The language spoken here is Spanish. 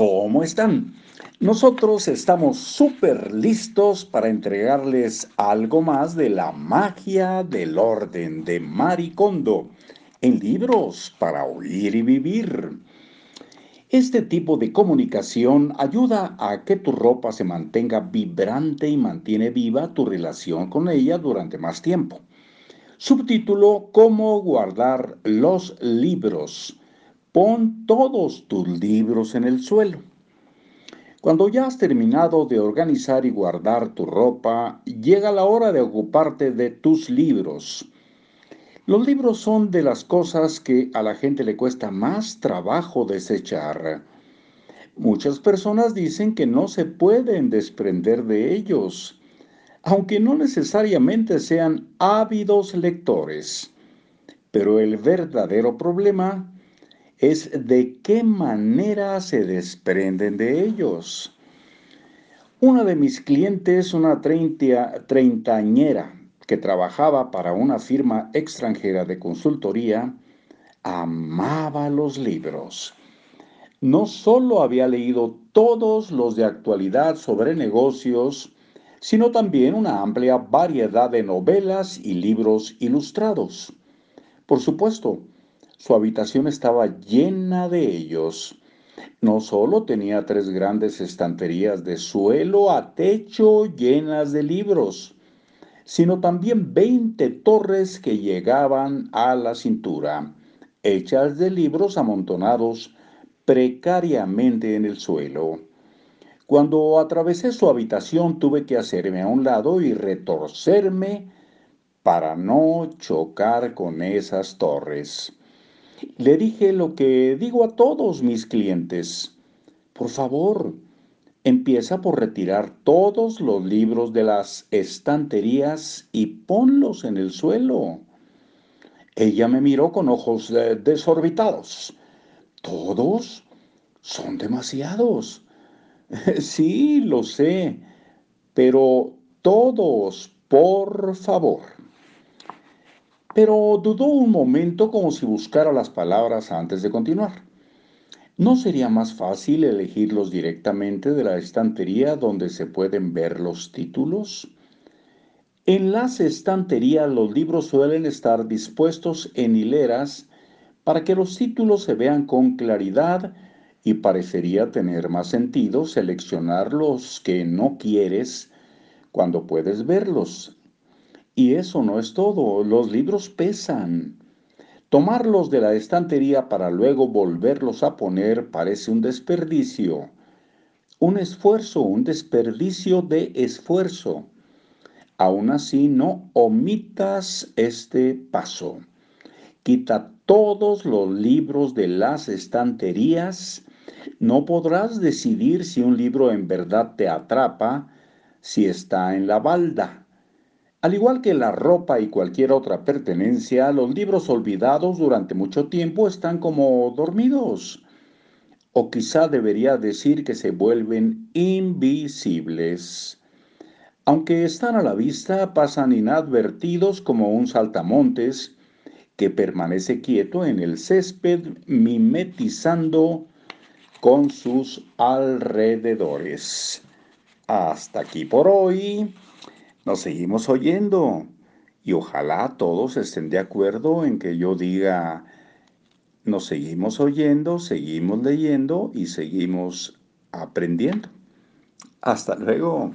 ¿Cómo están? Nosotros estamos súper listos para entregarles algo más de la magia del orden de Maricondo en libros para oír y vivir. Este tipo de comunicación ayuda a que tu ropa se mantenga vibrante y mantiene viva tu relación con ella durante más tiempo. Subtítulo Cómo guardar los libros. Pon todos tus libros en el suelo. Cuando ya has terminado de organizar y guardar tu ropa, llega la hora de ocuparte de tus libros. Los libros son de las cosas que a la gente le cuesta más trabajo desechar. Muchas personas dicen que no se pueden desprender de ellos, aunque no necesariamente sean ávidos lectores. Pero el verdadero problema es de qué manera se desprenden de ellos. Una de mis clientes, una treintañera que trabajaba para una firma extranjera de consultoría, amaba los libros. No solo había leído todos los de actualidad sobre negocios, sino también una amplia variedad de novelas y libros ilustrados. Por supuesto, su habitación estaba llena de ellos. No solo tenía tres grandes estanterías de suelo a techo llenas de libros, sino también veinte torres que llegaban a la cintura, hechas de libros amontonados precariamente en el suelo. Cuando atravesé su habitación tuve que hacerme a un lado y retorcerme para no chocar con esas torres. Le dije lo que digo a todos mis clientes. Por favor, empieza por retirar todos los libros de las estanterías y ponlos en el suelo. Ella me miró con ojos eh, desorbitados. ¿Todos? Son demasiados. sí, lo sé, pero todos, por favor. Pero dudó un momento como si buscara las palabras antes de continuar. ¿No sería más fácil elegirlos directamente de la estantería donde se pueden ver los títulos? En las estanterías los libros suelen estar dispuestos en hileras para que los títulos se vean con claridad y parecería tener más sentido seleccionar los que no quieres cuando puedes verlos y eso no es todo, los libros pesan. Tomarlos de la estantería para luego volverlos a poner parece un desperdicio. Un esfuerzo, un desperdicio de esfuerzo. Aún así, no omitas este paso. Quita todos los libros de las estanterías. No podrás decidir si un libro en verdad te atrapa si está en la balda. Al igual que la ropa y cualquier otra pertenencia, los libros olvidados durante mucho tiempo están como dormidos. O quizá debería decir que se vuelven invisibles. Aunque están a la vista, pasan inadvertidos como un saltamontes que permanece quieto en el césped mimetizando con sus alrededores. Hasta aquí por hoy. Nos seguimos oyendo y ojalá todos estén de acuerdo en que yo diga, nos seguimos oyendo, seguimos leyendo y seguimos aprendiendo. Hasta luego.